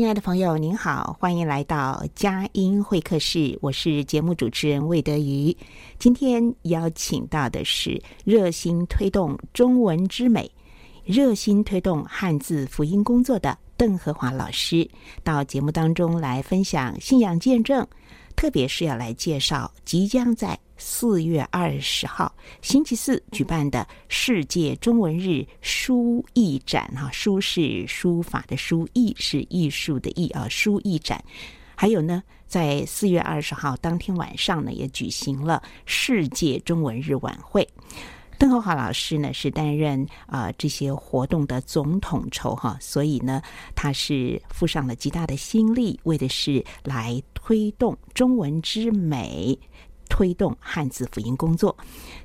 亲爱的朋友，您好，欢迎来到佳音会客室。我是节目主持人魏德瑜。今天邀请到的是热心推动中文之美、热心推动汉字福音工作的邓和华老师，到节目当中来分享信仰见证，特别是要来介绍即将在四月二十号星期四举办的世界中文日书艺展，哈，书是书法的书，艺是艺术的艺啊，书艺展。还有呢，在四月二十号当天晚上呢，也举行了世界中文日晚会。邓厚华老师呢是担任啊、这些活动的总统筹哈，所以呢，他是付上了极大的心力，为的是来推动中文之美。推动汉字福音工作。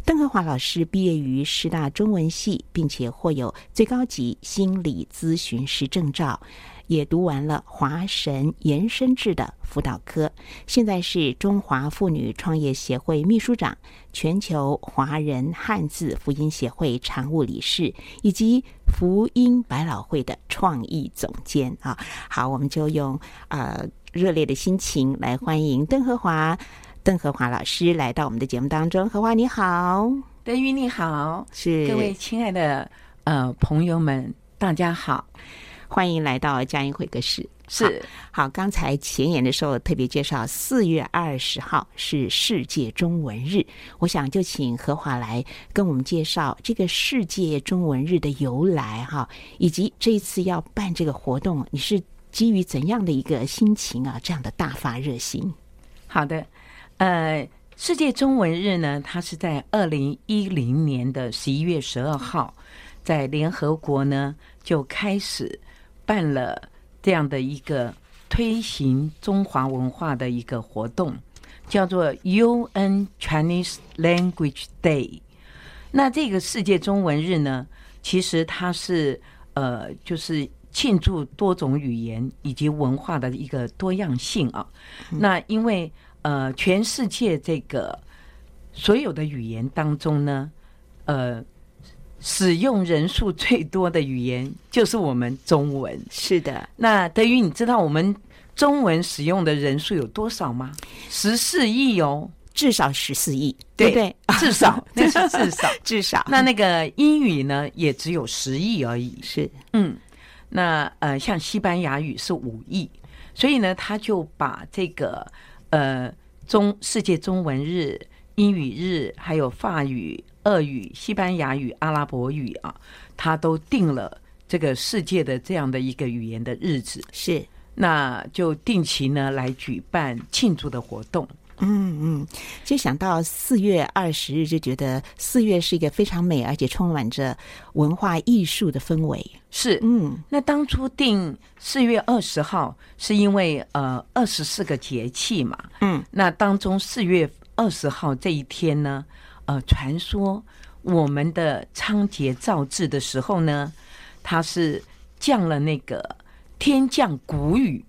邓和华老师毕业于师大中文系，并且获有最高级心理咨询师证照，也读完了华神延伸制的辅导科。现在是中华妇女创业协会秘书长、全球华人汉字福音协会常务理事，以及福音百老汇的创意总监啊。好，我们就用呃热烈的心情来欢迎邓和华。邓和华老师来到我们的节目当中，和华你好，邓玉你好，是各位亲爱的呃朋友们，大家好，欢迎来到佳音会客室。是好，好，刚才前言的时候特别介绍，四月二十号是世界中文日，我想就请何华来跟我们介绍这个世界中文日的由来哈，以及这一次要办这个活动，你是基于怎样的一个心情啊？这样的大发热心。好的。呃，世界中文日呢，它是在二零一零年的十一月十二号，在联合国呢就开始办了这样的一个推行中华文化的一个活动，叫做 UN Chinese Language Day。那这个世界中文日呢，其实它是呃，就是庆祝多种语言以及文化的一个多样性啊。那因为呃，全世界这个所有的语言当中呢，呃，使用人数最多的语言就是我们中文。是的，那德瑜，你知道我们中文使用的人数有多少吗？十四亿哦，至少十四亿，对对，至少 那是至少 至少。那那个英语呢，也只有十亿而已。是，嗯，那呃，像西班牙语是五亿，所以呢，他就把这个。呃，中世界中文日、英语日，还有法语、俄语、西班牙语、阿拉伯语啊，他都定了这个世界的这样的一个语言的日子，是，那就定期呢来举办庆祝的活动。嗯嗯，就想到四月二十日，就觉得四月是一个非常美而且充满着文化艺术的氛围。是，嗯，那当初定四月二十号，是因为呃二十四个节气嘛，嗯，那当中四月二十号这一天呢，呃，传说我们的仓颉造字的时候呢，它是降了那个天降谷雨，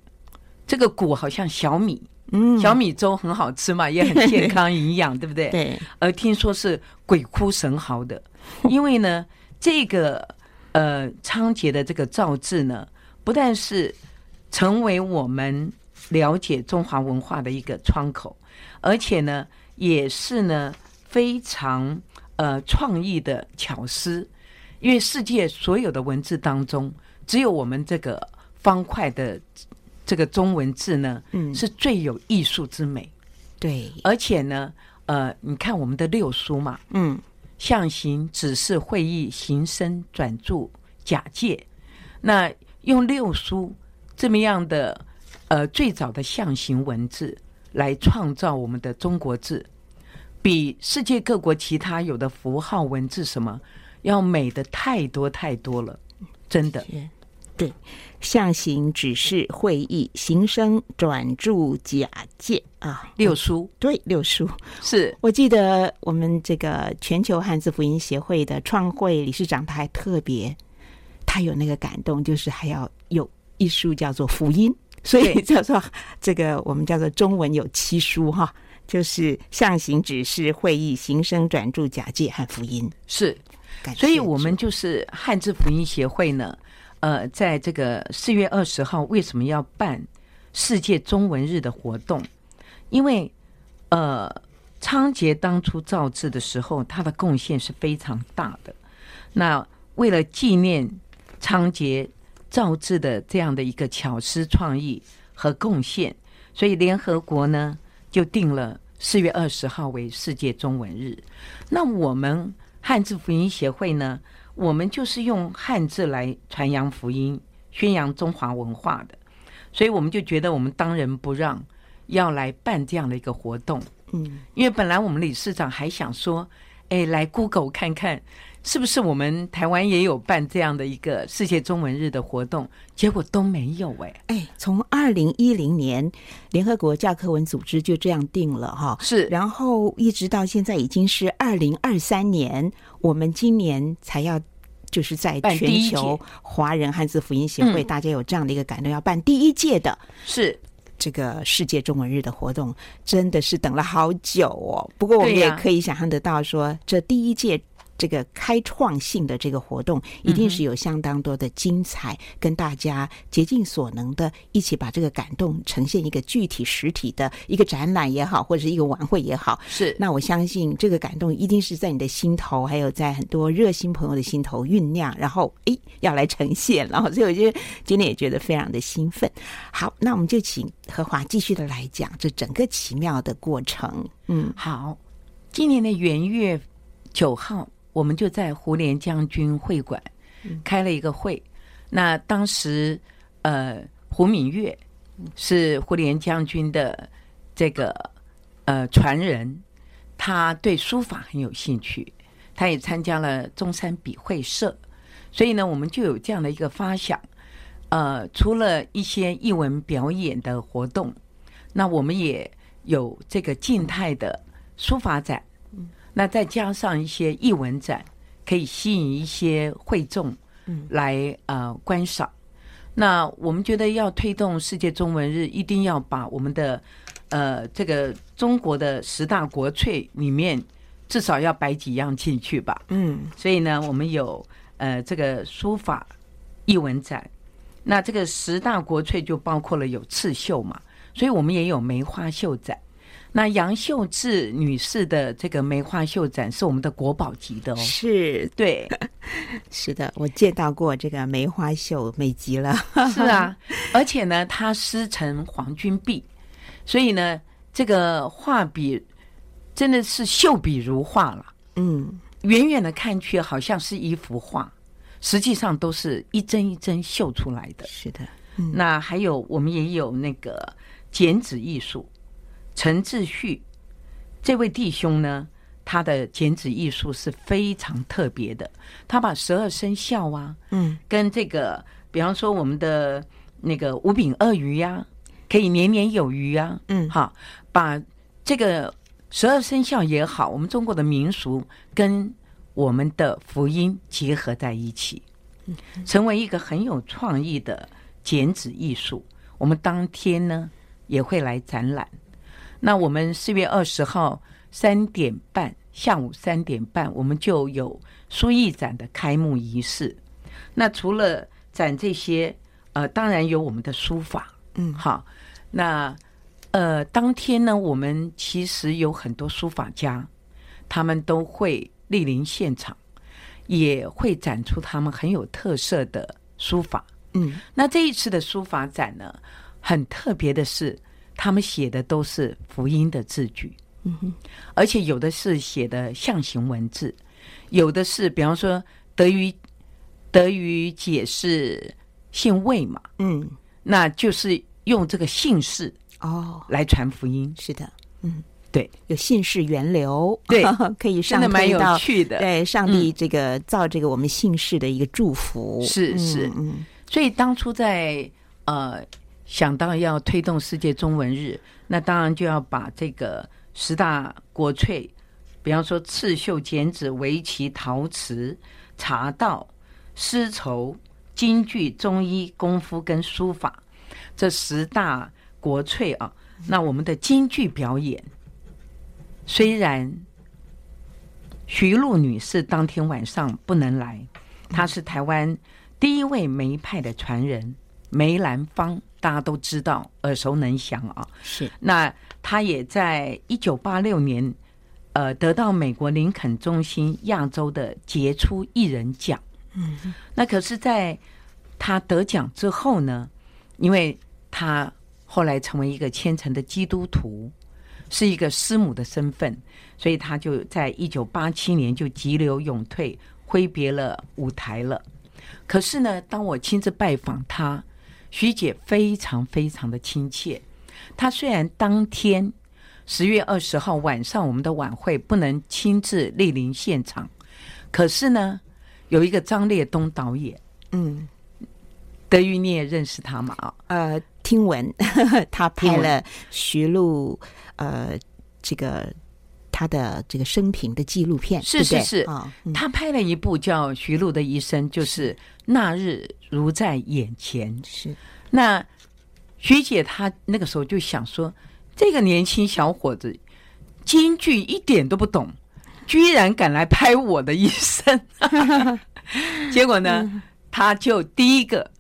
这个谷好像小米。嗯，小米粥很好吃嘛，也很健康营养，对不对？对。而听说是鬼哭神嚎的，因为呢，这个呃仓颉的这个造字呢，不但是成为我们了解中华文化的一个窗口，而且呢，也是呢非常呃创意的巧思，因为世界所有的文字当中，只有我们这个方块的。这个中文字呢，嗯，是最有艺术之美，对，而且呢，呃，你看我们的六书嘛，嗯，象形、指示、会意、形声、转注、假借，那用六书这么样的呃最早的象形文字来创造我们的中国字，比世界各国其他有的符号文字什么要美的太多太多了，真的。对，象形、指示、会议、形声、转注、假借啊，六书。对，六书是我记得我们这个全球汉字福音协会的创会理事长，他还特别，他有那个感动，就是还要有一书叫做福音，所以叫做这个我们叫做中文有七书哈，就是象形、指示、会议、形声、转注、假借和福音。是，所以我们就是汉字福音协会呢。呃，在这个四月二十号，为什么要办世界中文日的活动？因为呃，仓颉当初造字的时候，他的贡献是非常大的。那为了纪念仓颉造字的这样的一个巧思创意和贡献，所以联合国呢就定了四月二十号为世界中文日。那我们汉字福音协会呢？我们就是用汉字来传扬福音、宣扬中华文化的，所以我们就觉得我们当仁不让，要来办这样的一个活动。嗯，因为本来我们理事长还想说，哎，来 Google 看看是不是我们台湾也有办这样的一个世界中文日的活动，结果都没有哎。哎，从二零一零年联合国教科文组织就这样定了哈，是，然后一直到现在已经是二零二三年。我们今年才要，就是在全球华人汉字福音协会，大家有这样的一个感动，要办第一届的，是这个世界中文日的活动，真的是等了好久哦。不过我们也可以想象得到，说这第一届。这个开创性的这个活动，一定是有相当多的精彩，嗯、跟大家竭尽所能的一起把这个感动呈现一个具体实体的一个展览也好，或者是一个晚会也好。是，那我相信这个感动一定是在你的心头，还有在很多热心朋友的心头酝酿，然后诶要来呈现，然后所以我觉得今天也觉得非常的兴奋。好，那我们就请何华继续的来讲这整个奇妙的过程。嗯，好，今年的元月九号。我们就在胡连将军会馆开了一个会，嗯、那当时呃胡敏月是胡连将军的这个呃传人，他对书法很有兴趣，他也参加了中山笔会社，所以呢，我们就有这样的一个发想，呃，除了一些艺文表演的活动，那我们也有这个静态的书法展。那再加上一些艺文展，可以吸引一些会众来呃观赏。那我们觉得要推动世界中文日，一定要把我们的呃这个中国的十大国粹里面至少要摆几样进去吧。嗯，所以呢，我们有呃这个书法艺文展。那这个十大国粹就包括了有刺绣嘛，所以我们也有梅花绣展。那杨秀智女士的这个梅花绣展是我们的国宝级的哦，是对，是的，我见到过这个梅花绣，美极了。是啊，而且呢，它师承黄君璧，所以呢，这个画笔真的是秀笔如画了。嗯，远远的看去好像是一幅画，实际上都是一针一针绣出来的。是的，嗯，那还有我们也有那个剪纸艺术。陈志旭这位弟兄呢，他的剪纸艺术是非常特别的。他把十二生肖啊，嗯，跟这个，比方说我们的那个五饼鳄鱼呀，可以年年有余啊，嗯，好，把这个十二生肖也好，我们中国的民俗跟我们的福音结合在一起，成为一个很有创意的剪纸艺术。我们当天呢。也会来展览。那我们四月二十号三点半，下午三点半，我们就有书艺展的开幕仪式。那除了展这些，呃，当然有我们的书法，嗯，好。那呃，当天呢，我们其实有很多书法家，他们都会莅临现场，也会展出他们很有特色的书法。嗯，那这一次的书法展呢，很特别的是，他们写的都是福音的字句，嗯哼，而且有的是写的象形文字，有的是比方说德语，德语解释姓魏嘛，嗯，那就是用这个姓氏哦。来传福音，是的，嗯，对，有姓氏源流，对，可以上真的蛮有趣的，对，上帝这个造这个我们姓氏的一个祝福，是是，嗯，所以当初在呃。想到要推动世界中文日，那当然就要把这个十大国粹，比方说刺绣、剪纸、围棋、陶瓷、茶道、丝绸、京剧、中医、功夫跟书法这十大国粹啊。那我们的京剧表演，虽然徐璐女士当天晚上不能来，她是台湾第一位梅派的传人梅兰芳。大家都知道，耳熟能详啊。是，那他也在一九八六年，呃，得到美国林肯中心亚洲的杰出艺人奖。嗯，那可是，在他得奖之后呢，因为他后来成为一个虔诚的基督徒，是一个师母的身份，所以他就在一九八七年就急流勇退，挥别了舞台了。可是呢，当我亲自拜访他。徐姐非常非常的亲切。她虽然当天十月二十号晚上我们的晚会不能亲自莅临现场，可是呢，有一个张烈东导演，嗯，德瑜你也认识他吗？啊，呃，听闻 他拍了徐璐，呃，这个他的这个生平的纪录片，是是是。他拍了一部叫《徐璐的一生》，就是。那日如在眼前，是。那徐姐她那个时候就想说，这个年轻小伙子京剧一点都不懂，居然敢来拍我的一生。结果呢，他就第一个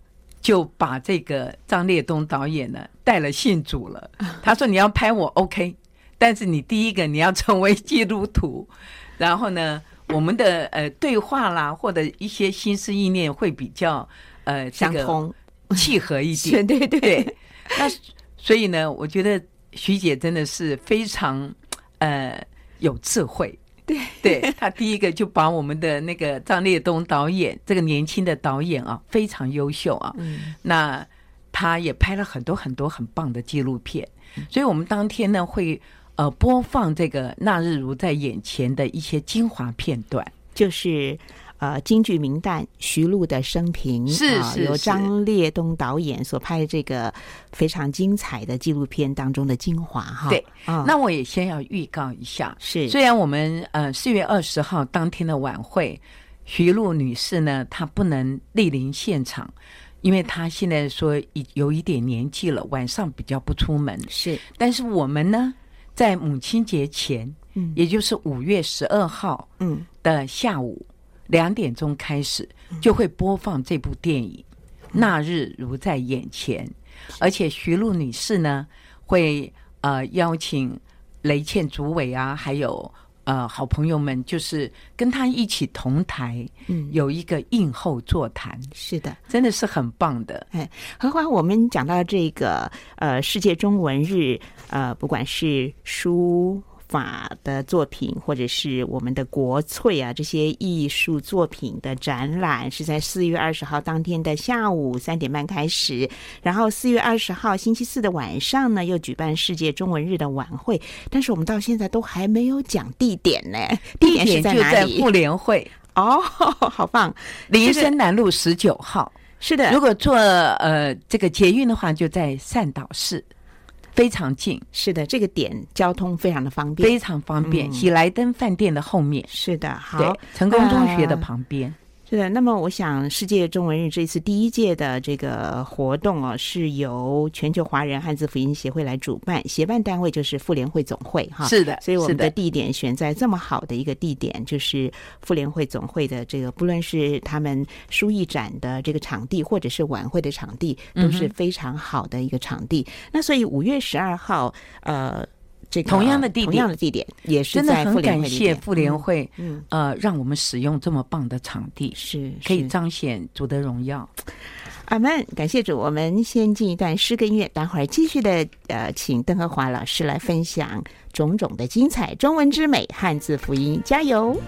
就把这个张烈东导演呢带了信主了。他说：“你要拍我 OK，但是你第一个你要成为基督徒，然后呢。”我们的呃对话啦，或者一些心思意念会比较呃相通契合一点，对对对。那所以呢，我觉得徐姐真的是非常呃有智慧。对，对她第一个就把我们的那个张烈东导演这个年轻的导演啊，非常优秀啊。嗯。那他也拍了很多很多很棒的纪录片，所以我们当天呢会。呃，播放这个那日如在眼前的一些精华片段，就是呃京剧名旦徐璐的生平，是由张烈东导演所拍的这个非常精彩的纪录片当中的精华哈。对、哦，那我也先要预告一下，是虽然我们呃四月二十号当天的晚会，徐璐女士呢她不能莅临现场，因为她现在说已有一点年纪了，晚上比较不出门。是，但是我们呢？在母亲节前，嗯，也就是五月十二号，嗯。的下午两点钟开始，就会播放这部电影《那日如在眼前》，而且徐璐女士呢会呃邀请雷倩、主委啊，还有。呃，好朋友们就是跟他一起同台，嗯，有一个映后座谈，是的，真的是很棒的。哎，何况我们讲到这个呃世界中文日，呃，不管是书。法的作品，或者是我们的国粹啊，这些艺术作品的展览，是在四月二十号当天的下午三点半开始，然后四月二十号星期四的晚上呢，又举办世界中文日的晚会。但是我们到现在都还没有讲地点呢，地点是在哪里？就在妇联会哦，好棒！林森南路十九号。是的，如果坐呃这个捷运的话，就在善导寺。非常近，是的，这个点交通非常的方便，非常方便。喜来登饭店的后面，是的，好，成功中学的旁边。是的，那么我想，世界中文日这次第一届的这个活动哦，是由全球华人汉字福音协会来主办，协办单位就是妇联会总会哈。是的，所以我们的地点选在这么好的一个地点，就是妇联会总会的这个，不论是他们书艺展的这个场地，或者是晚会的场地，都是非常好的一个场地。嗯、那所以五月十二号，呃。这个、同样的地点，同样的地点也是在。真的很感谢妇联会，嗯，呃，让我们使用这么棒的场地，是可以彰显主的荣耀。阿曼，感谢主。我们先进一段诗歌音乐，待会儿继续的，呃，请邓和华老师来分享种种的精彩中文之美，汉字福音，加油。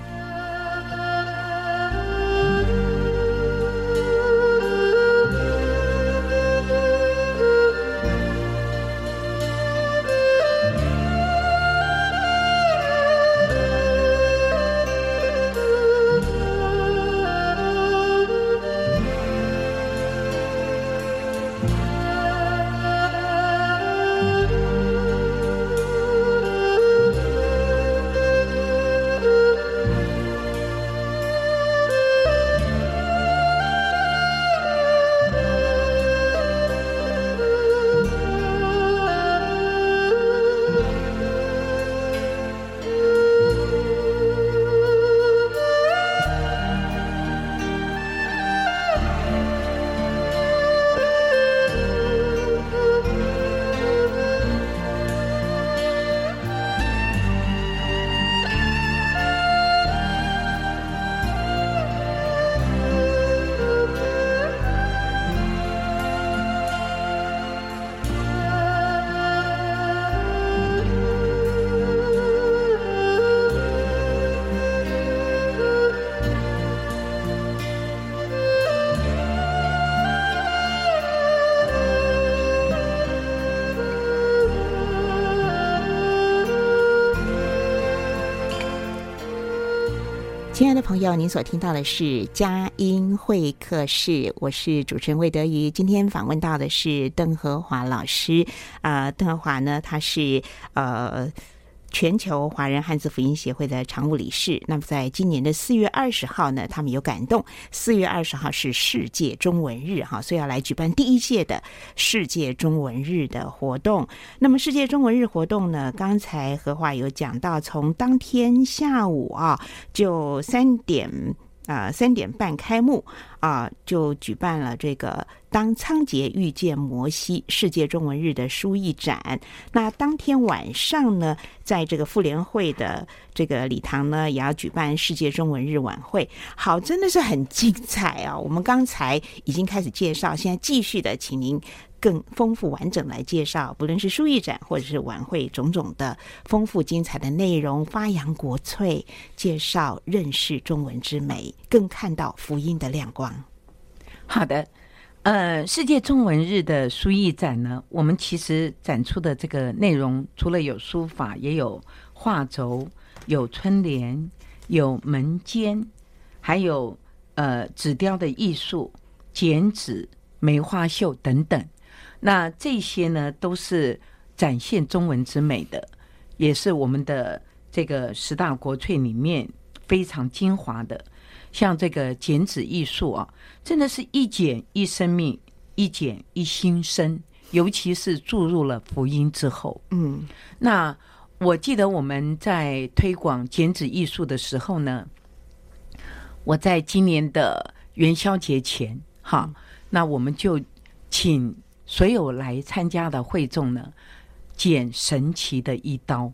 亲爱的朋友，您所听到的是佳音会客室，我是主持人魏德瑜。今天访问到的是邓和华老师，啊、呃，邓和华呢，他是呃。全球华人汉字福音协会的常务理事。那么，在今年的四月二十号呢，他们有感动。四月二十号是世界中文日，哈，所以要来举办第一届的世界中文日的活动。那么，世界中文日活动呢，刚才何华有讲到，从当天下午啊，就三点。啊，三点半开幕啊，就举办了这个“当仓颉遇见摩西”世界中文日的书艺展。那当天晚上呢，在这个妇联会的这个礼堂呢，也要举办世界中文日晚会。好，真的是很精彩啊！我们刚才已经开始介绍，现在继续的，请您。更丰富完整来介绍，不论是书艺展或者是晚会，种种的丰富精彩的内容，发扬国粹，介绍认识中文之美，更看到福音的亮光。好的，呃，世界中文日的书艺展呢，我们其实展出的这个内容，除了有书法，也有画轴，有春联，有门间，还有呃纸雕的艺术、剪纸、梅花绣等等。那这些呢，都是展现中文之美的，也是我们的这个十大国粹里面非常精华的。像这个剪纸艺术啊，真的是一剪一生命，一剪一新生。尤其是注入了福音之后，嗯，那我记得我们在推广剪纸艺术的时候呢，我在今年的元宵节前，哈，那我们就请。所有来参加的会众呢，剪神奇的一刀。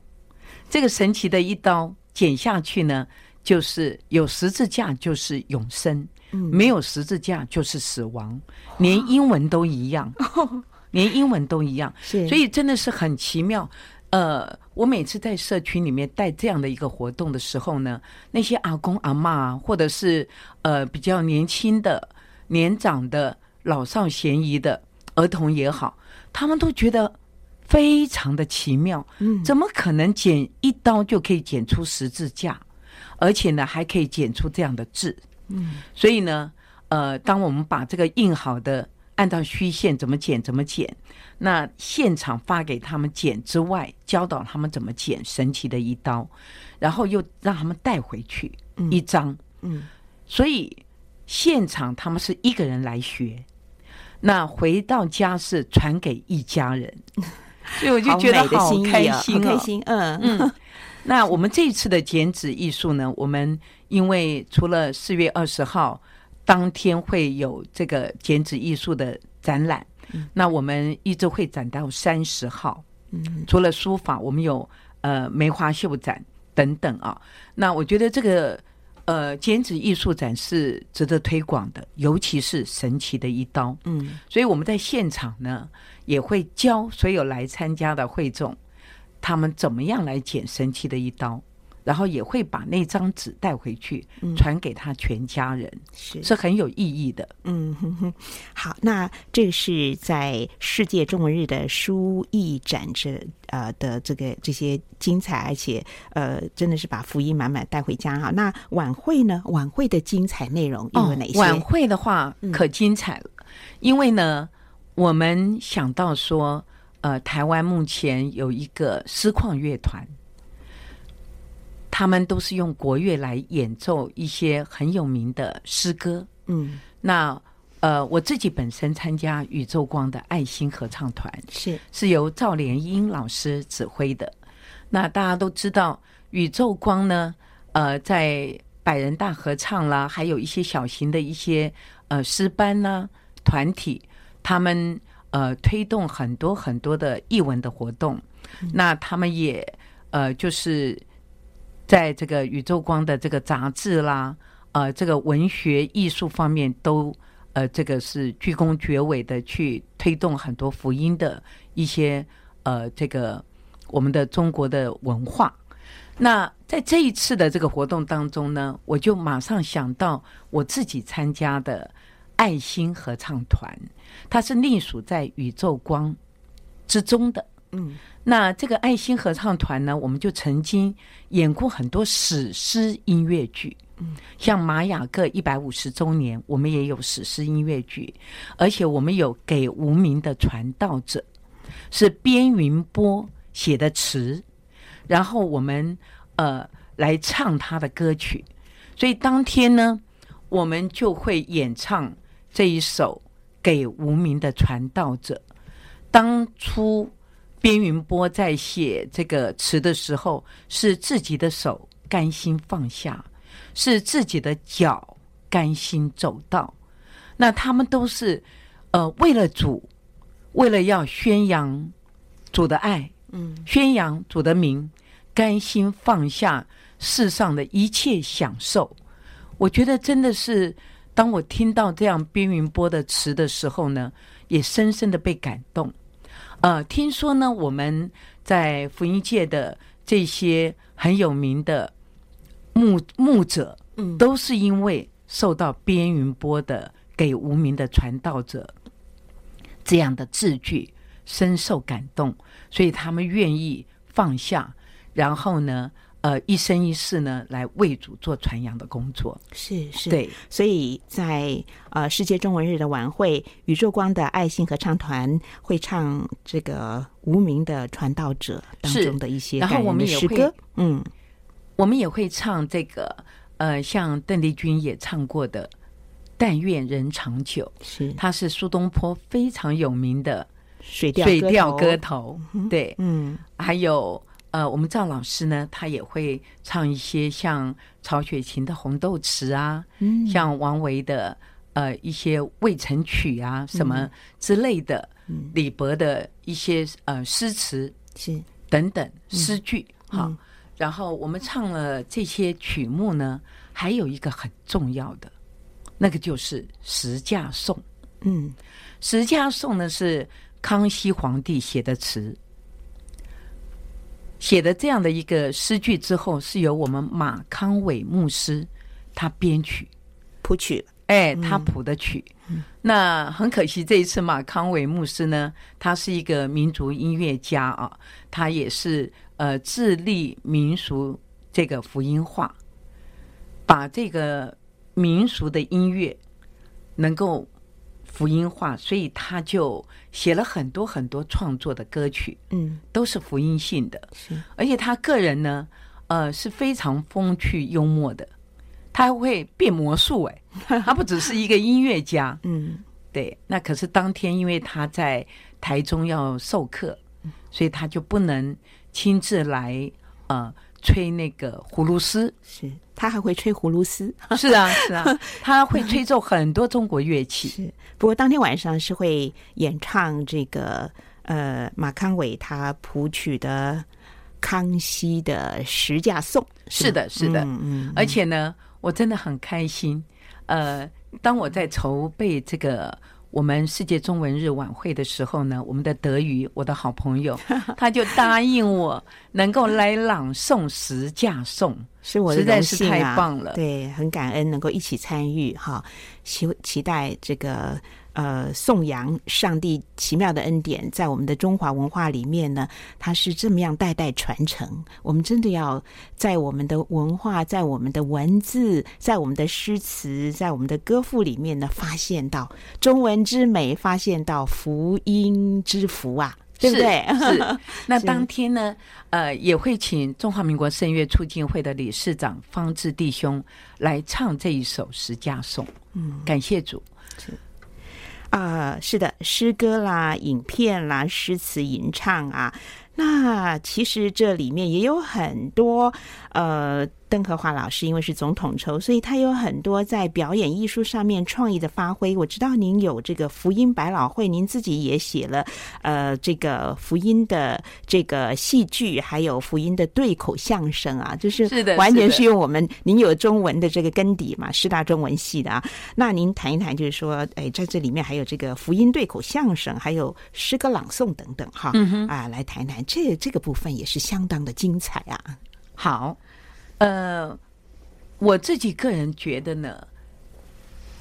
这个神奇的一刀剪下去呢，就是有十字架就是永生，嗯、没有十字架就是死亡，连英文都一样，连英文都一样。是，所以真的是很奇妙。呃，我每次在社区里面带这样的一个活动的时候呢，那些阿公阿嬷，或者是呃比较年轻的、年长的、老少咸宜的。儿童也好，他们都觉得非常的奇妙。嗯，怎么可能剪一刀就可以剪出十字架，而且呢还可以剪出这样的字？嗯，所以呢，呃，当我们把这个印好的按照虚线怎么剪怎么剪，那现场发给他们剪之外，教导他们怎么剪神奇的一刀，然后又让他们带回去一张。嗯，所以现场他们是一个人来学，那回到家是传给一家人，所以我就觉得好开心，开心，嗯嗯。那我们这一次的剪纸艺术呢，我们因为除了四月二十号当天会有这个剪纸艺术的展览，嗯、那我们一直会展到三十号。嗯，除了书法，我们有呃梅花绣展等等啊。那我觉得这个呃剪纸艺术展是值得推广的，尤其是神奇的一刀。嗯，所以我们在现场呢也会教所有来参加的会众。他们怎么样来剪神奇的一刀，然后也会把那张纸带回去，传给他全家人，是、嗯、是很有意义的。嗯哼哼，好，那这是在世界中文日的书艺展这呃的这个这些精彩，而且呃真的是把福音满满带回家哈。那晚会呢？晚会的精彩内容有哪些？哦、晚会的话可精彩了，嗯、因为呢，我们想到说。呃，台湾目前有一个诗矿乐团，他们都是用国乐来演奏一些很有名的诗歌。嗯，那呃，我自己本身参加宇宙光的爱心合唱团，是是由赵连英老师指挥的。那大家都知道，宇宙光呢，呃，在百人大合唱啦，还有一些小型的一些呃诗班啦团体，他们。呃，推动很多很多的艺文的活动，嗯、那他们也呃，就是在这个宇宙光的这个杂志啦，呃，这个文学艺术方面都呃，这个是居功绝伟的去推动很多福音的一些呃，这个我们的中国的文化。那在这一次的这个活动当中呢，我就马上想到我自己参加的。爱心合唱团，它是隶属在宇宙光之中的。嗯，那这个爱心合唱团呢，我们就曾经演过很多史诗音乐剧。嗯，像玛雅各一百五十周年，我们也有史诗音乐剧，而且我们有给无名的传道者，是边云波写的词，然后我们呃来唱他的歌曲，所以当天呢，我们就会演唱。这一首给无名的传道者，当初边云波在写这个词的时候，是自己的手甘心放下，是自己的脚甘心走到。那他们都是呃为了主，为了要宣扬主的爱，嗯，宣扬主的名，甘心放下世上的一切享受。我觉得真的是。当我听到这样边云波的词的时候呢，也深深的被感动。呃，听说呢，我们在福音界的这些很有名的牧牧者，嗯，都是因为受到边云波的给无名的传道者这样的字句，深受感动，所以他们愿意放下，然后呢，呃，一生一世呢，来为主做传扬的工作，是是，对，所以在呃世界中文日的晚会，宇宙光的爱心合唱团会唱这个无名的传道者当中的一些感人的诗歌，嗯，我们也会唱这个呃，像邓丽君也唱过的《但愿人长久》，是，他是苏东坡非常有名的水调水调歌头，对，嗯，还有。呃，我们赵老师呢，他也会唱一些像曹雪芹的《红豆词》啊，嗯，像王维的呃一些《渭城曲》啊，什么之类的，嗯，李白的一些呃诗词是等等诗句，好，然后我们唱了这些曲目呢，还有一个很重要的，那个就是十架颂，嗯，十架颂呢是康熙皇帝写的词。写的这样的一个诗句之后，是由我们马康伟牧师他编曲谱曲，哎，他谱的曲。嗯、那很可惜，这一次马康伟牧师呢，他是一个民族音乐家啊，他也是呃致力民俗这个福音化，把这个民俗的音乐能够。福音化，所以他就写了很多很多创作的歌曲，嗯，都是福音性的。是，而且他个人呢，呃，是非常风趣幽默的。他会变魔术哎，他不只是一个音乐家，嗯，对。那可是当天因为他在台中要授课，所以他就不能亲自来呃吹那个葫芦丝。是他还会吹葫芦丝？是啊，是啊，他会吹奏很多中国乐器。是，不过当天晚上是会演唱这个呃马康伟他谱曲的。康熙的十架颂，是的，是的，嗯嗯，而且呢，我真的很开心。呃，当我在筹备这个我们世界中文日晚会的时候呢，我们的德语，我的好朋友，他就答应我能够来朗诵十架颂，是我的实在是太棒了，对，很感恩能够一起参与哈，期期待这个。呃，颂扬上帝奇妙的恩典，在我们的中华文化里面呢，它是这么样代代传承。我们真的要在我们的文化、在我们的文字、在我们的诗词、在我们的歌赋里面呢，发现到中文之美，发现到福音之福啊，对不对？是。是那当天呢，呃，也会请中华民国圣乐促进会的理事长方志弟兄来唱这一首十架颂。嗯，感谢主。啊、是的，诗歌啦、影片啦、诗词吟唱啊，那其实这里面也有很多呃。邓和华老师因为是总统筹，所以他有很多在表演艺术上面创意的发挥。我知道您有这个福音百老汇，您自己也写了呃这个福音的这个戏剧，还有福音的对口相声啊，就是完全是用我们您有中文的这个根底嘛，师大中文系的啊。那您谈一谈，就是说，哎，在这里面还有这个福音对口相声，还有诗歌朗诵等等哈，嗯、啊，来谈一谈这这个部分也是相当的精彩啊。好。呃，我自己个人觉得呢，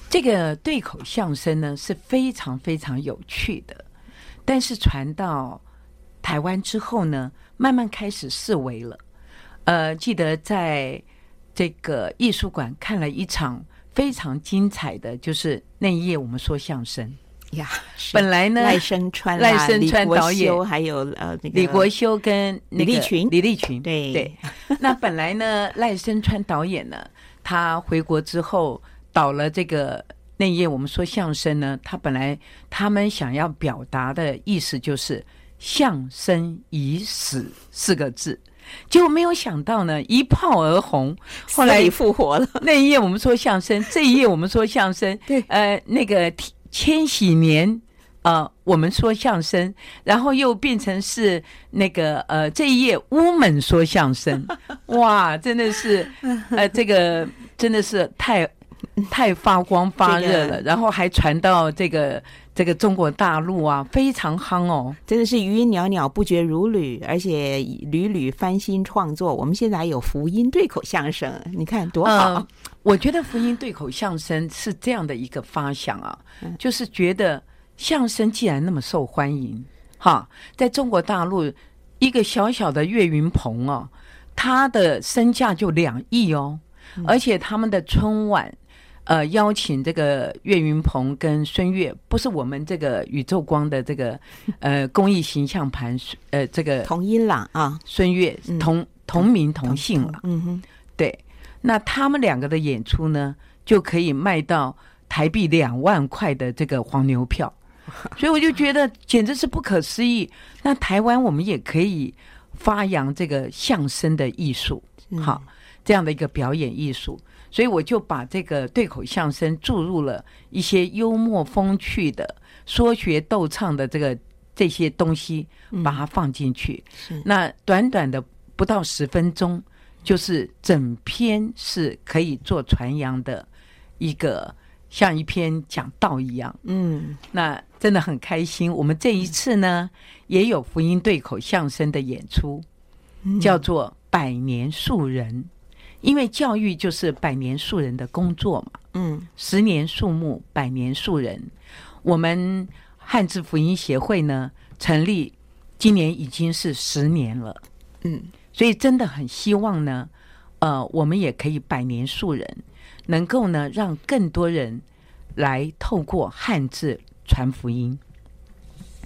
这个对口相声呢是非常非常有趣的，但是传到台湾之后呢，慢慢开始式微了。呃，记得在这个艺术馆看了一场非常精彩的，就是那一夜我们说相声。呀，本来呢，赖声川、赖声川导演，还有呃，那个李国修跟李立群，李立群，对对。那本来呢，赖声川导演呢，他回国之后导了这个那夜我们说相声呢，他本来他们想要表达的意思就是相声已死四个字，结果没有想到呢，一炮而红，后来复活了。那一夜我们说相声，这一夜我们说相声，对，呃，那个。千禧年，呃，我们说相声，然后又变成是那个呃，这一页乌门说相声，哇，真的是，呃，这个真的是太太发光发热了，这个、然后还传到这个这个中国大陆啊，非常夯哦，真的是余音袅袅不绝如缕，而且屡屡翻新创作。我们现在还有福音对口相声，你看多好。呃我觉得福音对口相声是这样的一个发想啊，就是觉得相声既然那么受欢迎，哈，在中国大陆一个小小的岳云鹏哦，他的身价就两亿哦，而且他们的春晚，呃，邀请这个岳云鹏跟孙越，不是我们这个宇宙光的这个 呃公益形象盘，呃，这个同音朗啊，孙越同同名同姓了，嗯哼，对。那他们两个的演出呢，就可以卖到台币两万块的这个黄牛票，所以我就觉得简直是不可思议。那台湾我们也可以发扬这个相声的艺术，好，这样的一个表演艺术。所以我就把这个对口相声注入了一些幽默风趣的说学逗唱的这个这些东西，把它放进去。那短短的不到十分钟。就是整篇是可以做传扬的一个，像一篇讲道一样。嗯，那真的很开心。我们这一次呢，也有福音对口相声的演出，叫做《百年树人》，因为教育就是百年树人的工作嘛。嗯，十年树木，百年树人。我们汉字福音协会呢，成立今年已经是十年了。嗯。所以真的很希望呢，呃，我们也可以百年树人，能够呢让更多人来透过汉字传福音。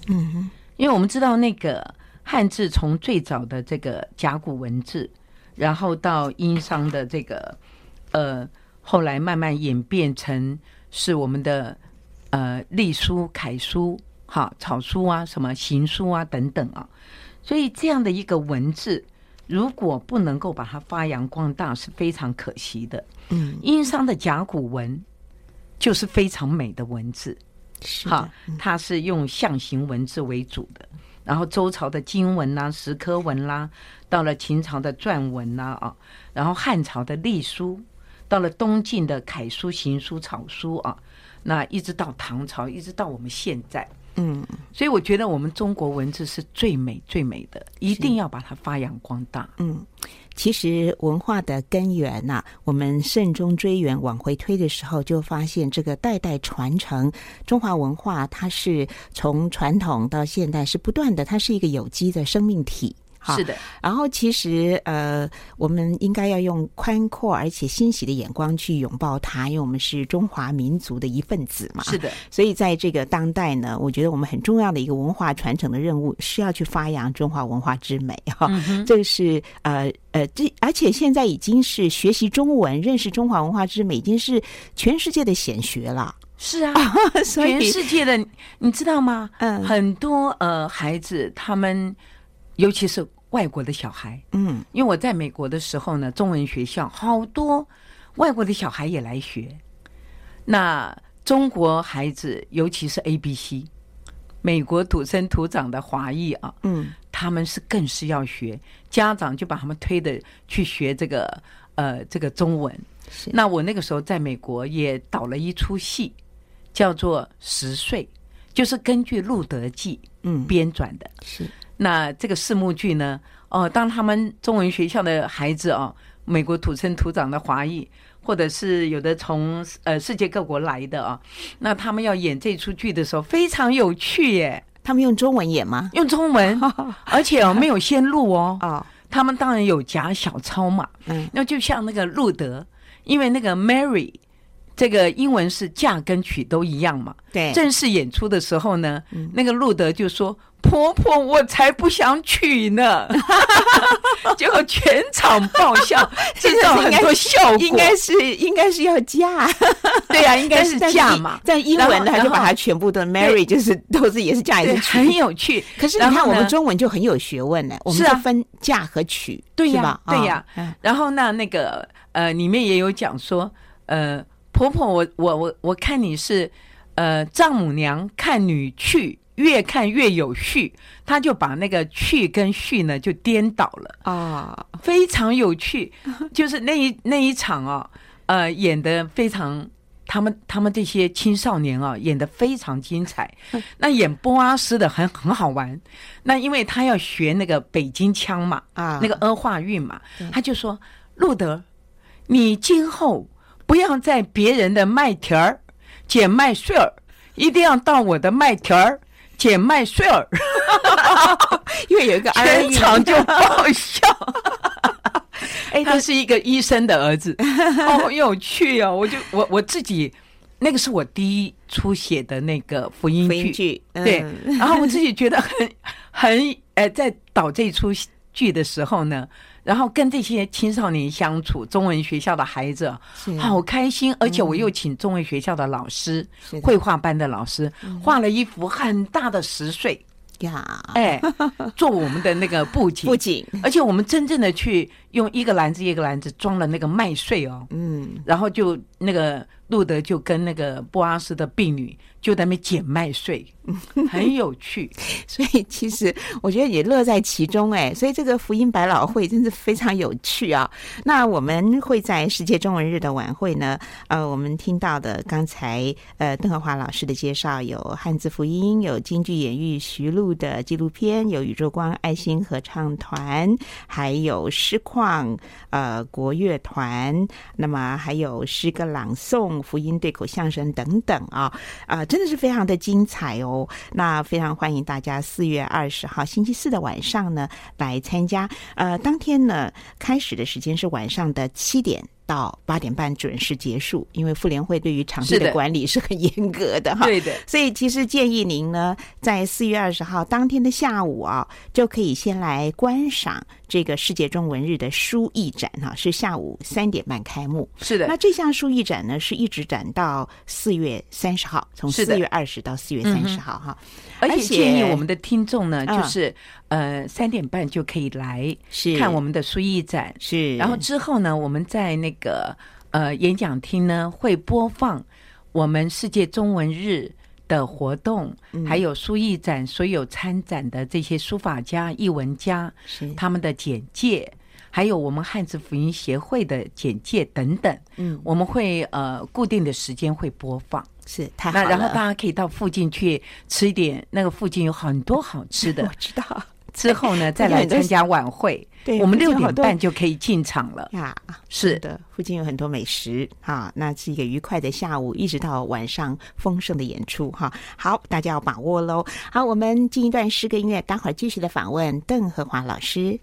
嗯哼，因为我们知道那个汉字从最早的这个甲骨文字，然后到殷商的这个呃后来慢慢演变成是我们的呃隶书、楷书、哈草书啊、什么行书啊等等啊。所以这样的一个文字，如果不能够把它发扬光大，是非常可惜的。嗯，殷商的甲骨文就是非常美的文字，是哈，它是用象形文字为主的。然后周朝的金文啦、石刻文啦，到了秦朝的篆文啦啊，然后汉朝的隶书，到了东晋的楷书、行书、草书啊，那一直到唐朝，一直到我们现在。嗯，所以我觉得我们中国文字是最美最美的，一定要把它发扬光大。嗯，其实文化的根源呐、我们慎终追远往回推的时候，就发现这个代代传承中华文化，它是从传统到现代是不断的，它是一个有机的生命体。是的，然后其实呃，我们应该要用宽阔而且欣喜的眼光去拥抱它，因为我们是中华民族的一份子嘛。是的，所以在这个当代呢，我觉得我们很重要的一个文化传承的任务是要去发扬中华文化之美哈。嗯、这个是呃呃，这而且现在已经是学习中文、认识中华文化之美，已经是全世界的显学了。是啊，所全世界的，你知道吗？嗯，很多呃孩子他们。尤其是外国的小孩，嗯，因为我在美国的时候呢，中文学校好多外国的小孩也来学。那中国孩子，尤其是 A B C，美国土生土长的华裔啊，嗯，他们是更是要学，家长就把他们推的去学这个呃这个中文。是。那我那个时候在美国也导了一出戏，叫做《十岁》，就是根据《路德记》嗯编撰的，是。那这个四幕剧呢？哦，当他们中文学校的孩子哦，美国土生土长的华裔，或者是有的从呃世界各国来的啊、哦，那他们要演这出剧的时候，非常有趣耶。他们用中文演吗？用中文，而且哦没有先录哦。啊，他们当然有假小抄嘛。嗯，那就像那个路德，因为那个 Mary。这个英文是嫁跟娶都一样嘛？对。正式演出的时候呢，嗯、那个路德就说：“婆婆，我才不想娶呢。” 结果全场爆笑，制造很多效果。应该是应该是要嫁，对呀、啊，应该是嫁嘛。在英文呢，他就把它全部都 marry，就是都是也是嫁也是娶，很有趣。可是你看我们中文就很有学问呢，我们是分嫁和娶，对呀、啊，对呀。然后呢，那个呃，里面也有讲说，呃。婆婆，我我我我看你是，呃，丈母娘看女婿越看越有序，她就把那个去跟序呢就颠倒了。啊，非常有趣，就是那一那一场哦，呃，演的非常，他们他们这些青少年啊演的非常精彩，那演波阿斯的很很好玩，那因为他要学那个北京腔嘛啊，那个儿化韵嘛，他就说路德，你今后。不要在别人的麦田儿捡麦穗儿，一定要到我的麦田儿捡麦穗儿，因为有一个 全场就爆笑。哎，他是一个医生的儿子，好有趣哦！我就我我自己，那个是我第一出写的那个福音剧，剧嗯、对，然后我自己觉得很很呃，在导这出剧的时候呢。然后跟这些青少年相处，中文学校的孩子好开心，而且我又请中文学校的老师，绘画班的老师画了一幅很大的十岁呀，哎，做我们的那个布景，布景，而且我们真正的去用一个篮子一个篮子装了那个麦穗哦，嗯，然后就那个路德就跟那个波阿斯的婢女就在那边捡麦穗。很有趣，所以其实我觉得也乐在其中哎，所以这个福音百老汇真是非常有趣啊。那我们会在世界中文日的晚会呢，呃，我们听到的刚才呃邓和华老师的介绍，有汉字福音，有京剧演绎徐璐的纪录片，有宇宙光爱心合唱团，还有诗况呃国乐团，那么还有诗歌朗诵、福音对口相声等等啊啊、呃，真的是非常的精彩哦。那非常欢迎大家四月二十号星期四的晚上呢来参加。呃，当天呢开始的时间是晚上的七点到八点半准时结束，因为妇联会对于场地的管理是很严格的哈。对的，所以其实建议您呢，在四月二十号当天的下午啊，就可以先来观赏这个世界中文日的书艺展哈，是下午三点半开幕。是的，那这项书艺展呢，是一直展到四月三十号，从四月二十到四月三十号哈。而且建议我们的听众呢，就是呃三点半就可以来看我们的书艺展。是，然后之后呢，我们在那个呃演讲厅呢会播放我们世界中文日的活动，还有书艺展所有参展的这些书法家、艺文家是他们的简介，还有我们汉字福音协会的简介等等。嗯，我们会呃固定的时间会播放。是太好了，那然后大家可以到附近去吃一点，那个附近有很多好吃的。我知道。之后呢，再来参加晚会。对，我们六点半就可以进场了呀。是的，附近有很多美食啊，那是一个愉快的下午，一直到晚上丰盛的演出哈。好，大家要把握喽。好，我们进一段诗歌音乐，待会儿继续的访问邓和华老师。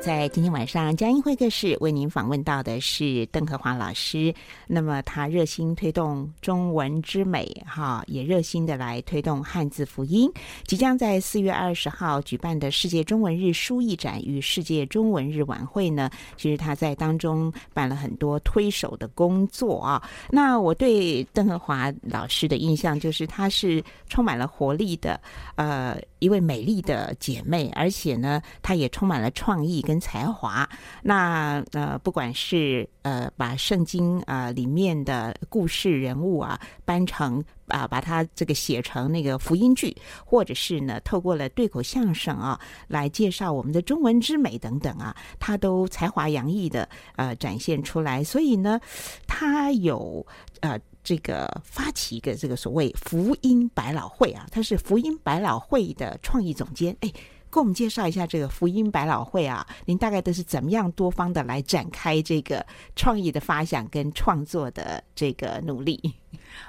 在今天晚上，江阴会客室为您访问到的是邓和华老师。那么他热心推动中文之美，哈，也热心的来推动汉字福音。即将在四月二十号举办的世界中文日书艺展与世界中文日晚会呢，其实他在当中办了很多推手的工作啊。那我对邓和华老师的印象就是，她是充满了活力的，呃，一位美丽的姐妹，而且呢，她也充满了创意。跟才华，那呃，不管是呃，把圣经啊、呃、里面的故事人物啊搬成啊、把它这个写成那个福音剧，或者是呢，透过了对口相声啊来介绍我们的中文之美等等啊，他都才华洋溢的呃展现出来。所以呢，他有呃这个发起一个这个所谓福音百老汇啊，他是福音百老汇的创意总监，哎。给我们介绍一下这个福音百老汇啊，您大概都是怎么样多方的来展开这个创意的发想跟创作的这个努力？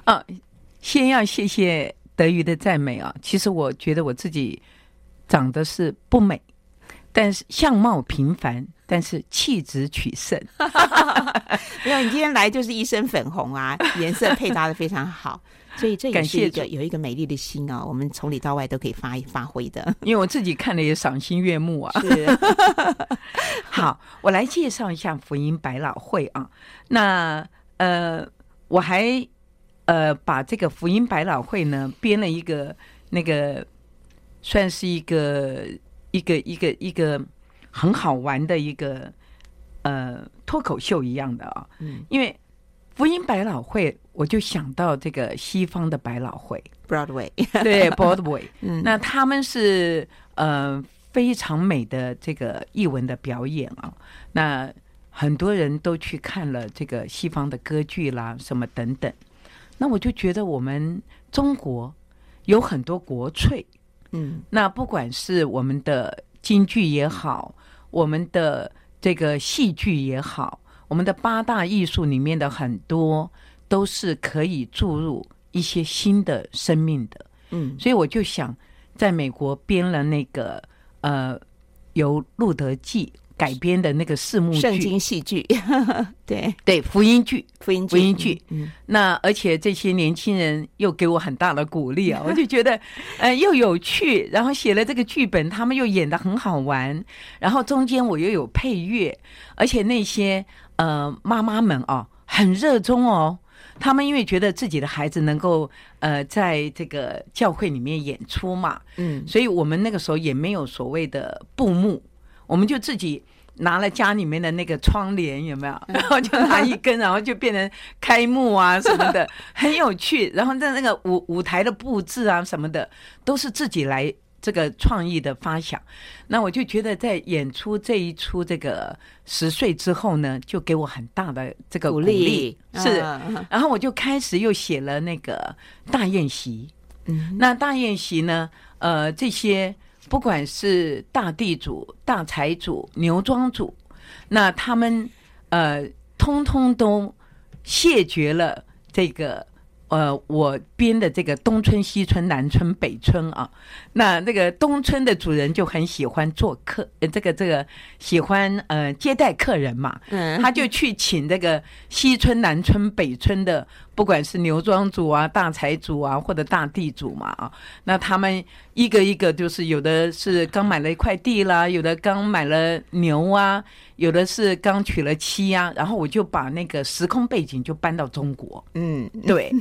啊，先要谢谢德瑜的赞美啊。其实我觉得我自己长得是不美，但是相貌平凡，但是气质取胜。没有，你今天来就是一身粉红啊，颜色配搭的非常好。所以这也是一个有一个美丽的心啊，我们从里到外都可以发发挥的。因为我自己看了也赏心悦目啊。是，好，我来介绍一下福音百老汇啊。那呃，我还呃把这个福音百老汇呢编了一个那个算是一个一个一个一个很好玩的一个呃脱口秀一样的啊。嗯，因为。福音百老汇，我就想到这个西方的百老汇，Broadway，对，Broadway，嗯，那他们是呃非常美的这个译文的表演啊，那很多人都去看了这个西方的歌剧啦，什么等等，那我就觉得我们中国有很多国粹，嗯，那不管是我们的京剧也好，我们的这个戏剧也好，我们的八大艺术里面的很多都是可以注入一些新的生命的。嗯，所以我就想在美国编了那个呃，由《路德记》。改编的那个四幕剧，圣经戏剧，对。对，福音剧，福音福音剧。嗯，那而且这些年轻人又给我很大的鼓励啊，我就觉得，呃，又有趣，然后写了这个剧本，他们又演的很好玩，然后中间我又有配乐，而且那些呃妈妈们哦，很热衷哦，他们因为觉得自己的孩子能够呃在这个教会里面演出嘛，嗯，所以我们那个时候也没有所谓的布幕。我们就自己拿了家里面的那个窗帘，有没有？然后就拿一根，然后就变成开幕啊什么的，很有趣。然后在那个舞舞台的布置啊什么的，都是自己来这个创意的发想。那我就觉得在演出这一出这个十岁之后呢，就给我很大的这个鼓励。是，然后我就开始又写了那个大宴席。嗯，那大宴席呢，呃，这些。不管是大地主、大财主、牛庄主，那他们呃，通通都谢绝了这个。呃，我编的这个东村、西村、南村、北村啊，那那个东村的主人就很喜欢做客，呃，这个这个喜欢呃接待客人嘛，嗯，他就去请这个西村、南村、北村的，不管是牛庄主啊、大财主啊或者大地主嘛啊，那他们一个一个就是有的是刚买了一块地啦，有的刚买了牛啊。有的是刚娶了妻啊，然后我就把那个时空背景就搬到中国，嗯，对，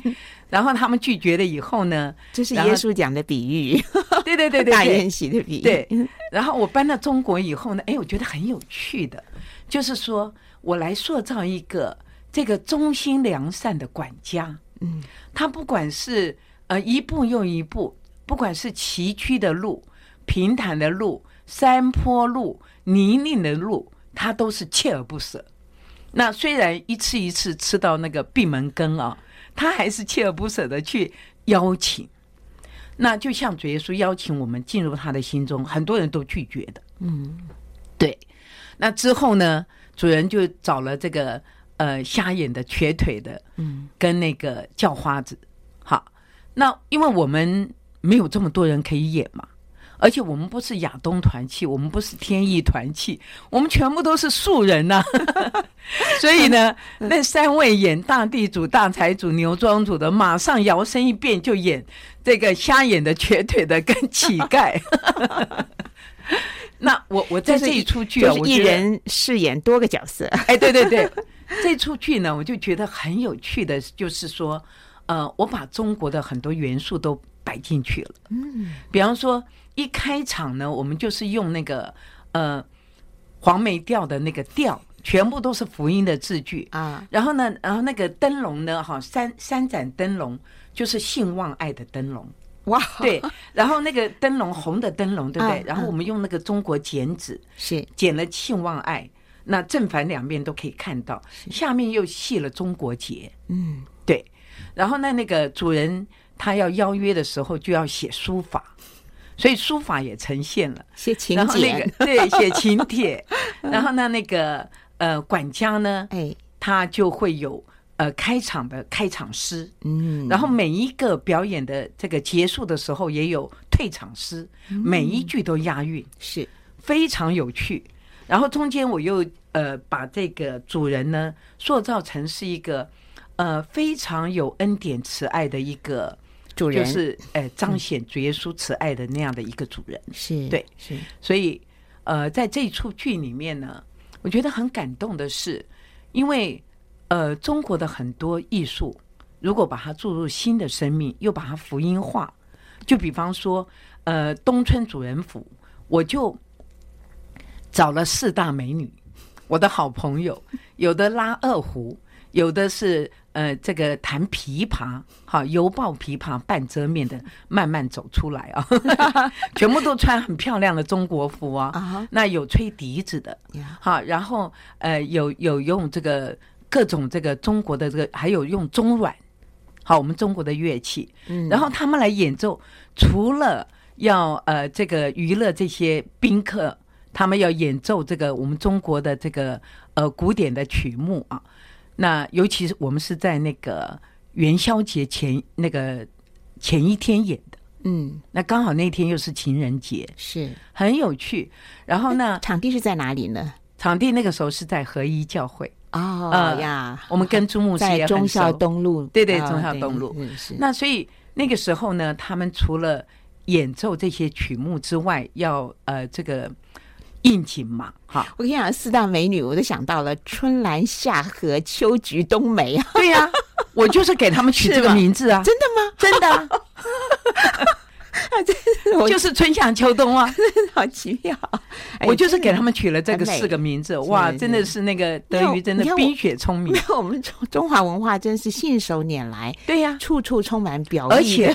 然后他们拒绝了以后呢，这是耶稣讲的比喻，对对对对，大宴席的比喻，对。然后我搬到中国以后呢，哎，我觉得很有趣的，就是说我来塑造一个这个忠心良善的管家，嗯，他不管是呃一步又一步，不管是崎岖的路、平坦的路、山坡路、泥泞的路。他都是锲而不舍，那虽然一次一次吃到那个闭门羹啊，他还是锲而不舍的去邀请。那就像主耶稣邀请我们进入他的心中，很多人都拒绝的。嗯，对。那之后呢，主人就找了这个呃瞎眼的、瘸腿的，嗯，跟那个叫花子。好，那因为我们没有这么多人可以演嘛。而且我们不是亚东团契，我们不是天意团契，我们全部都是素人呐、啊。所以呢，那三位演大地主、大财主、牛庄主的，马上摇身一变就演这个瞎眼的、瘸腿的跟乞丐。那我我在这一出剧啊，一人饰演多个角色。哎，对对对，这出剧呢，我就觉得很有趣的，就是说，呃，我把中国的很多元素都摆进去了。嗯，比方说。一开场呢，我们就是用那个呃黄梅调的那个调，全部都是福音的字句啊。然后呢，然后那个灯笼呢，哈，三三盏灯笼就是信望爱的灯笼。哇，对。然后那个灯笼红的灯笼，对不对？然后我们用那个中国剪纸是剪了信望爱，那正反两面都可以看到。下面又系了中国结，嗯，对。然后呢，那个主人他要邀约的时候就要写书法。所以书法也呈现了，写请帖，然后那个 对，写请帖，然后呢，那个呃管家呢，哎，他就会有呃开场的开场诗，嗯，然后每一个表演的这个结束的时候也有退场诗，每一句都押韵，是。非常有趣。然后中间我又呃把这个主人呢塑造成是一个呃非常有恩典慈爱的一个。主人就是呃彰显主耶稣慈爱的那样的一个主人，是对，是。所以呃，在这一出剧里面呢，我觉得很感动的是，因为呃，中国的很多艺术，如果把它注入新的生命，又把它福音化，就比方说呃，东村主人府，我就找了四大美女，我的好朋友，有的拉二胡，有的是。呃，这个弹琵琶，好，犹抱琵琶半遮面的慢慢走出来啊，全部都穿很漂亮的中国服啊。Uh huh. 那有吹笛子的，好，然后呃，有有用这个各种这个中国的这个，还有用中阮，好，我们中国的乐器。嗯，然后他们来演奏，除了要呃这个娱乐这些宾客，他们要演奏这个我们中国的这个呃古典的曲目啊。那尤其是我们是在那个元宵节前那个前一天演的，嗯，那刚好那天又是情人节，是很有趣。然后呢，场地是在哪里呢？场地那个时候是在合一教会哦、呃、呀，我们跟朱牧师也很熟，忠孝东路，对对，中孝东路。那所以那个时候呢，他们除了演奏这些曲目之外，要呃这个。应景嘛，哈，我跟你讲，四大美女，我都想到了春兰、夏荷、秋菊、冬梅啊。对呀、啊，我就是给他们取这个名字啊。真的吗？真的、啊。就是春夏秋冬啊，好奇妙！我就是给他们取了这个四个名字，哇，真的是那个德语真的冰雪聪明。我们中中华文化真是信手拈来，对呀，处处充满表而且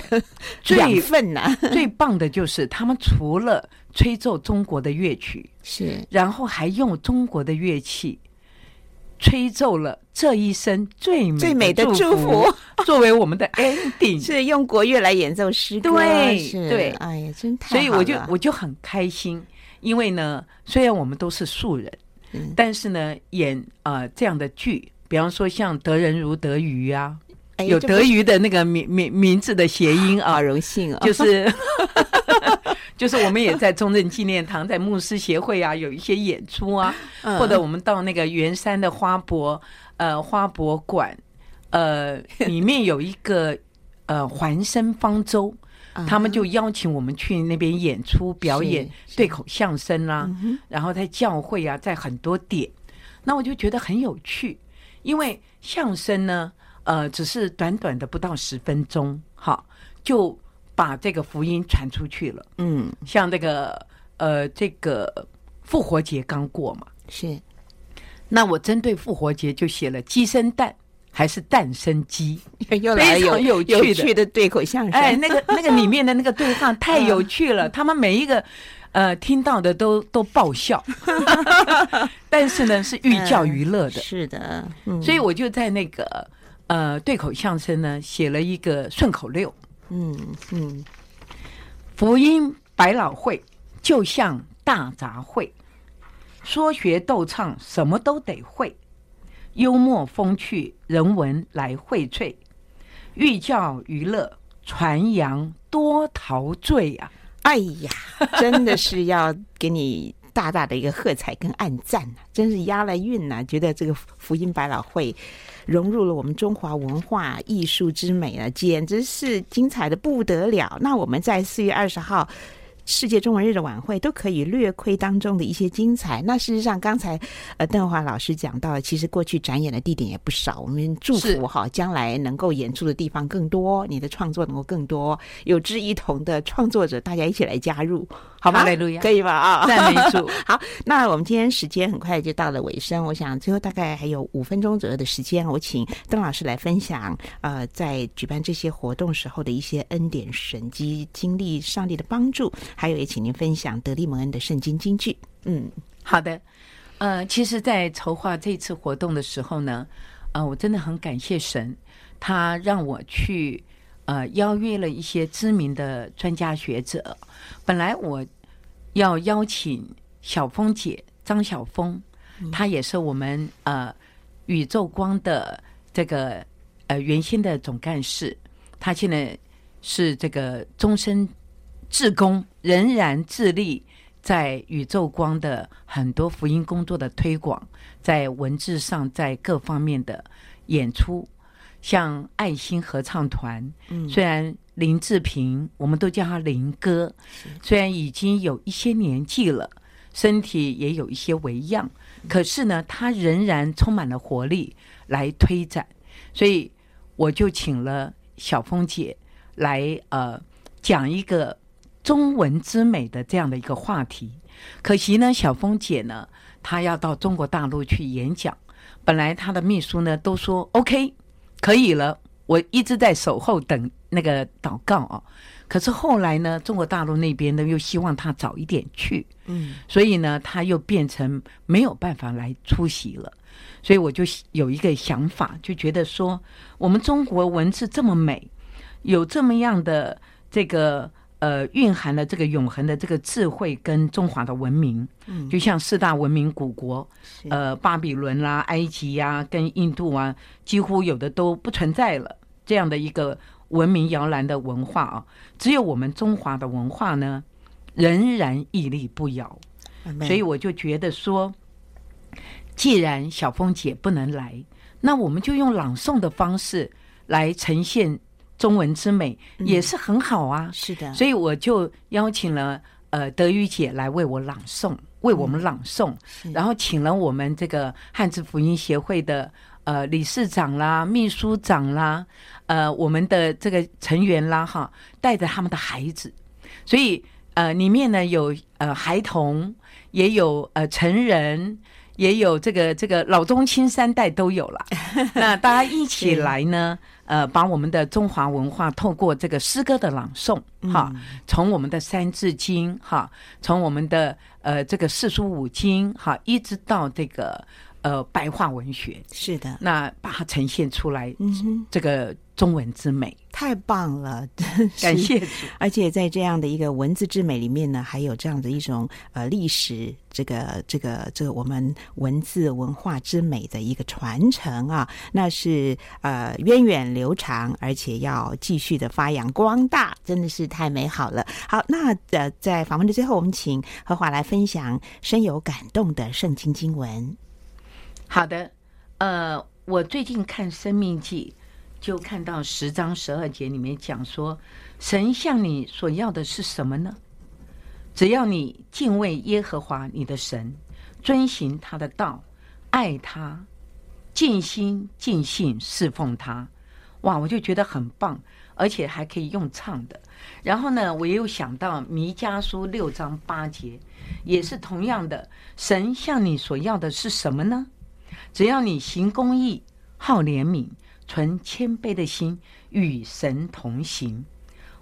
最分呐。最棒的就是他们除了吹奏中国的乐曲，是，然后还用中国的乐器吹奏了这一生最美最美的祝福，作为我们的 ending，是用国乐来演奏诗歌，对对，哎呀，真太所以我就我就很开心，因为呢，虽然我们都是素人，嗯、但是呢，演啊、呃、这样的剧，比方说像得人如得鱼啊，哎、有德瑜的那个名名名字的谐音啊，荣幸啊，就是。就是我们也在中正纪念堂，在牧师协会啊，有一些演出啊，嗯、或者我们到那个圆山的花博呃花博馆，呃 里面有一个呃环生方舟，嗯、他们就邀请我们去那边演出表演对口相声啦、啊，然后在教会啊，在很多点，那我就觉得很有趣，因为相声呢，呃只是短短的不到十分钟，哈就。把这个福音传出去了，嗯，像这个呃，这个复活节刚过嘛，是。那我针对复活节就写了鸡生蛋还是蛋生鸡，又来有有趣的。有趣的对口相声，哎，那个那个里面的那个对话 太有趣了，他们每一个呃听到的都都爆笑，但是呢是寓教于乐的，是的，所以我就在那个呃对口相声呢写了一个顺口溜。嗯嗯，福音百老汇就像大杂烩，说学逗唱什么都得会，幽默风趣人文来荟萃，寓教于乐传扬多陶醉啊！哎呀，真的是要给你大大的一个喝彩跟暗赞呐、真是押了韵呐！觉得这个福音百老汇。融入了我们中华文化艺术之美啊，简直是精彩的不得了。那我们在四月二十号世界中文日的晚会都可以略窥当中的一些精彩。那事实上，刚才呃邓华老师讲到，其实过去展演的地点也不少。我们祝福哈，将来能够演出的地方更多，你的创作能够更多，有志一同的创作者，大家一起来加入。好吗？可以吧？啊，赞美主。好，那我们今天时间很快就到了尾声，我想最后大概还有五分钟左右的时间，我请邓老师来分享，呃，在举办这些活动时候的一些恩典神机经历，上帝的帮助，还有也请您分享得力蒙恩的圣经金句。嗯，好的。呃，其实，在筹划这次活动的时候呢，呃，我真的很感谢神，他让我去。呃，邀约了一些知名的专家学者。本来我要邀请小峰姐张晓峰，她也是我们呃宇宙光的这个呃原先的总干事，她现在是这个终身志工，仍然致力在宇宙光的很多福音工作的推广，在文字上，在各方面的演出。像爱心合唱团，嗯，虽然林志平，我们都叫他林哥，虽然已经有一些年纪了，身体也有一些微恙，可是呢，他仍然充满了活力来推展，所以我就请了小峰姐来呃讲一个中文之美的这样的一个话题。可惜呢，小峰姐呢，她要到中国大陆去演讲，本来她的秘书呢都说 OK。可以了，我一直在守候等那个祷告啊。可是后来呢，中国大陆那边呢又希望他早一点去，嗯，所以呢他又变成没有办法来出席了。所以我就有一个想法，就觉得说，我们中国文字这么美，有这么样的这个呃蕴含了这个永恒的这个智慧跟中华的文明。嗯，就像四大文明古国，呃，巴比伦啦、埃及呀、啊，跟印度啊，几乎有的都不存在了。这样的一个文明摇篮的文化啊，只有我们中华的文化呢，仍然屹立不摇。所以我就觉得说，既然小凤姐不能来，那我们就用朗诵的方式来呈现中文之美，也是很好啊。是的，所以我就邀请了呃德语姐来为我朗诵，为我们朗诵，然后请了我们这个汉字福音协会的呃理事长啦、秘书长啦、呃我们的这个成员啦哈，带着他们的孩子，所以呃里面呢有呃孩童。也有呃成人，也有这个这个老中青三代都有了。那大家一起来呢，呃，把我们的中华文化透过这个诗歌的朗诵，哈，从我们的三字经，哈，从我们的呃这个四书五经，哈，一直到这个呃白话文学，是的，那把它呈现出来，嗯，这个。中文之美太棒了，感谢！而且在这样的一个文字之美里面呢，还有这样的一种呃历史，这个这个这个我们文字文化之美的一个传承啊，那是呃源远流长，而且要继续的发扬光大，真的是太美好了。好，那呃在访问的最后，我们请何华来分享深有感动的圣经经文。好的，呃，我最近看《生命记》。就看到十章十二节里面讲说，神向你所要的是什么呢？只要你敬畏耶和华你的神，遵行他的道，爱他，尽心尽性侍奉他。哇，我就觉得很棒，而且还可以用唱的。然后呢，我又想到弥迦书六章八节，也是同样的，神向你所要的是什么呢？只要你行公益，好怜悯。存谦卑的心与神同行，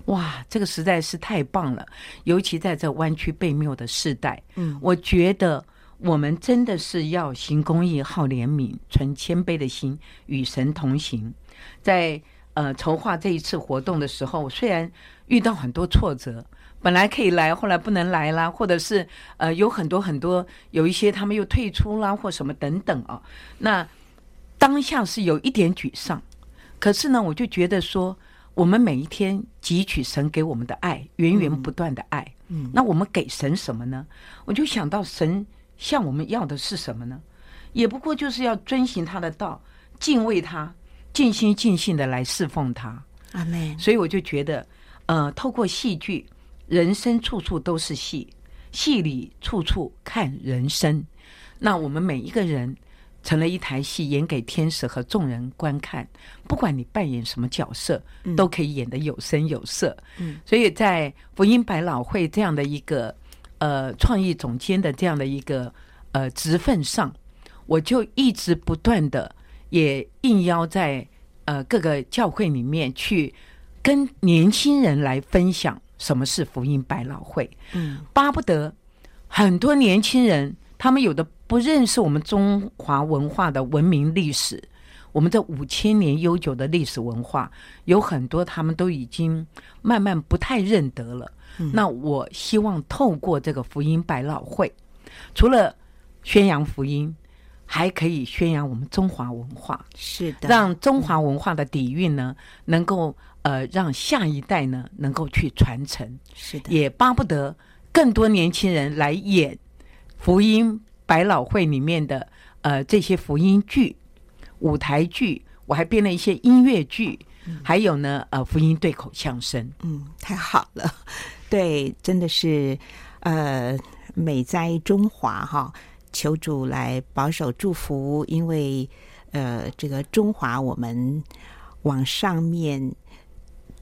哇，这个实在是太棒了！尤其在这弯曲悖谬的时代，嗯，我觉得我们真的是要行公益、好怜悯、存谦卑的心与神同行。在呃筹划这一次活动的时候，虽然遇到很多挫折，本来可以来，后来不能来啦，或者是呃有很多很多有一些他们又退出啦，或什么等等啊，那。当下是有一点沮丧，可是呢，我就觉得说，我们每一天汲取神给我们的爱，源源不断的爱。嗯，那我们给神什么呢？我就想到神向我们要的是什么呢？也不过就是要遵行他的道，敬畏他，尽心尽性的来侍奉他。阿门。所以我就觉得，呃，透过戏剧，人生处处都是戏，戏里处处看人生。那我们每一个人。成了一台戏，演给天使和众人观看。不管你扮演什么角色，都可以演得有声有色。嗯，所以在福音百老汇这样的一个呃创意总监的这样的一个呃职份上，我就一直不断的也应邀在呃各个教会里面去跟年轻人来分享什么是福音百老汇。嗯，巴不得很多年轻人，他们有的。不认识我们中华文化的文明历史，我们这五千年悠久的历史文化，有很多他们都已经慢慢不太认得了。嗯、那我希望透过这个福音百老汇，除了宣扬福音，还可以宣扬我们中华文化。是的，让中华文化的底蕴呢，能够呃让下一代呢能够去传承。是的，也巴不得更多年轻人来演福音。百老汇里面的呃这些福音剧、舞台剧，我还编了一些音乐剧，嗯、还有呢呃福音对口相声。嗯，太好了，对，真的是呃美哉中华哈，求主来保守祝福，因为呃这个中华我们往上面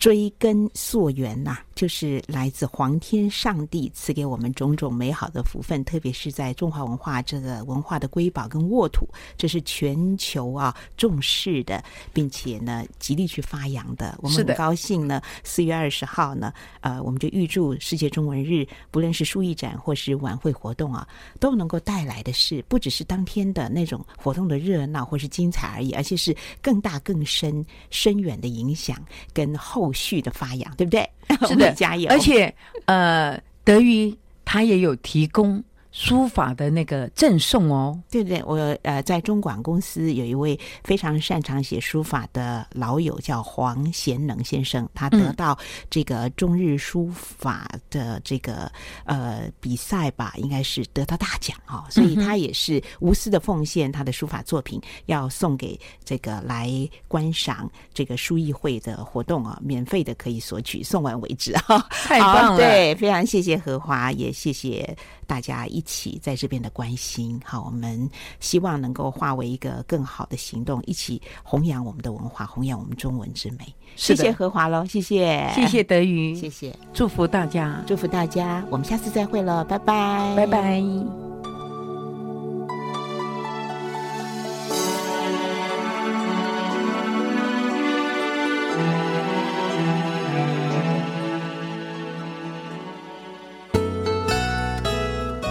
追根溯源呐、就是来自皇天上帝赐给我们种种美好的福分，特别是在中华文化这个文化的瑰宝跟沃土，这是全球啊重视的，并且呢极力去发扬的。我们很高兴呢，四月二十号呢，呃，我们就预祝世界中文日，不论是书艺展或是晚会活动啊，都能够带来的是不只是当天的那种活动的热闹或是精彩而已，而且是更大更深深远的影响跟后续的发扬，对不对？是的。的，加油！而且呃，德语他也有提供。书法的那个赠送哦，对对，我呃在中广公司有一位非常擅长写书法的老友叫黄贤能先生，他得到这个中日书法的这个呃比赛吧，应该是得到大奖哦，所以他也是无私的奉献他的书法作品，要送给这个来观赏这个书艺会的活动啊，免费的可以索取，送完为止啊，太棒了，对，非常谢谢荷华，也谢谢大家一起在这边的关心，好，我们希望能够化为一个更好的行动，一起弘扬我们的文化，弘扬我们中文之美。谢谢何华喽，谢谢，谢谢德云，谢谢，祝福大家，祝福大家，我们下次再会了，拜拜，拜拜。